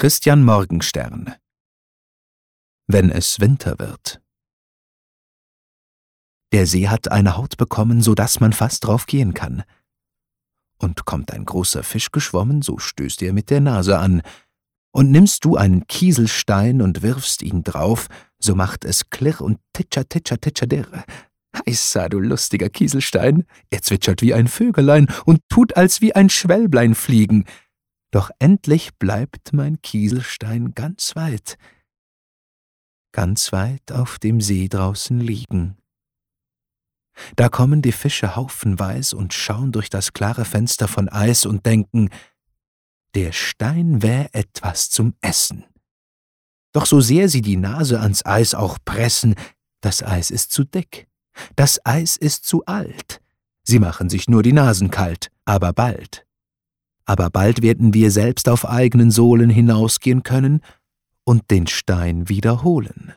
Christian Morgenstern Wenn es Winter wird Der See hat eine Haut bekommen, so dass man fast drauf gehen kann. Und kommt ein großer Fisch geschwommen, so stößt er mit der Nase an. Und nimmst du einen Kieselstein und wirfst ihn drauf, so macht es klirr und titscher, titscher, titscher, dirr. Heissa, du lustiger Kieselstein, er zwitschert wie ein Vögelein und tut als wie ein Schwälblein fliegen. Doch endlich bleibt mein Kieselstein ganz weit, ganz weit auf dem See draußen liegen. Da kommen die Fische haufenweis und schauen durch das klare Fenster von Eis und denken, der Stein wär etwas zum Essen. Doch so sehr sie die Nase ans Eis auch pressen, das Eis ist zu dick, das Eis ist zu alt. Sie machen sich nur die Nasen kalt, aber bald aber bald werden wir selbst auf eigenen Sohlen hinausgehen können und den Stein wiederholen.